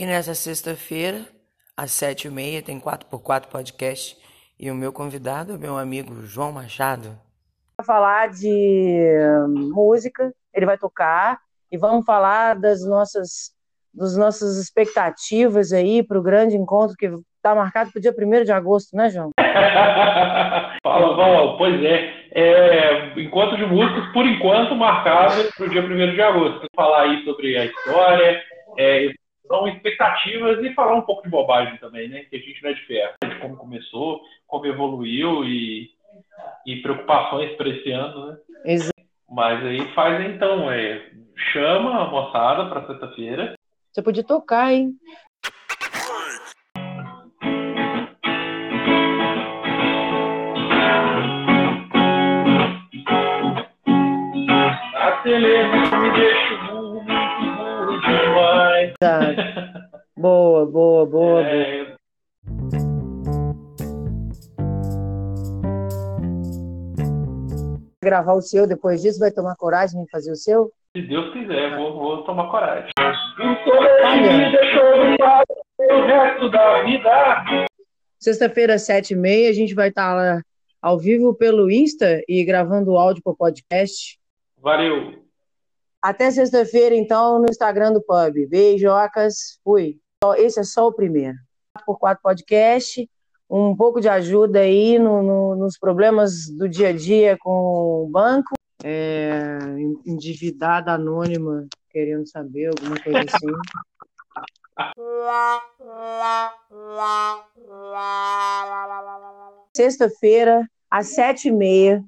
E nessa sexta-feira, às sete e meia, tem 4x4 podcast. E o meu convidado é meu amigo João Machado. Vai falar de hum, música, ele vai tocar. E vamos falar das nossas, das nossas expectativas aí para o grande encontro que está marcado para o dia 1 de agosto, né, João? Fala, Val, pois é. é. Encontro de músicos, por enquanto, marcado para o dia 1 de agosto. Falar aí sobre a história, é, são expectativas e falar um pouco de bobagem também, né? Que a gente não é de ferro, de como começou, como evoluiu e, e preocupações para esse ano, né? Exato. Mas aí faz então, é, chama a moçada para sexta-feira. Você podia tocar, hein? Boa, boa, boa, boa. É, Gravar o seu depois disso, vai tomar coragem de fazer o seu? se Deus quiser, vou, vou tomar coragem. Sexta-feira, sete e meia, a gente vai estar lá ao vivo pelo Insta e gravando o áudio para o podcast. Valeu. Até sexta-feira, então, no Instagram do Pub. Beijocas, fui. Esse é só o primeiro. 4x4 Podcast, um pouco de ajuda aí no- no- nos problemas do dia a dia com o banco. É, endividada anônima, querendo saber, alguma coisa assim. Sexta-feira, às sete e meia,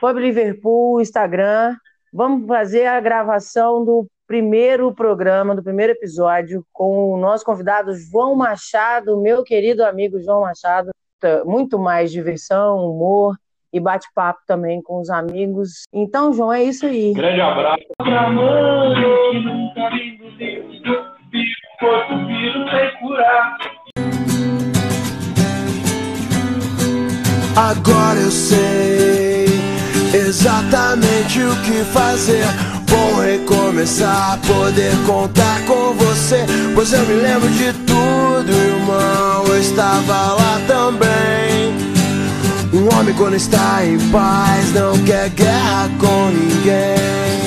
Pub Liverpool, Instagram. Vamos fazer a gravação do primeiro programa, do primeiro episódio, com o nosso convidado João Machado, meu querido amigo João Machado. Muito mais diversão, humor e bate-papo também com os amigos. Então, João, é isso aí. Grande abraço. Agora eu sei exatamente o que fazer. Vou recomeçar, poder contar com você. Pois eu me lembro de tudo, irmão. Eu estava lá também. Um homem, quando está em paz, não quer guerra com ninguém.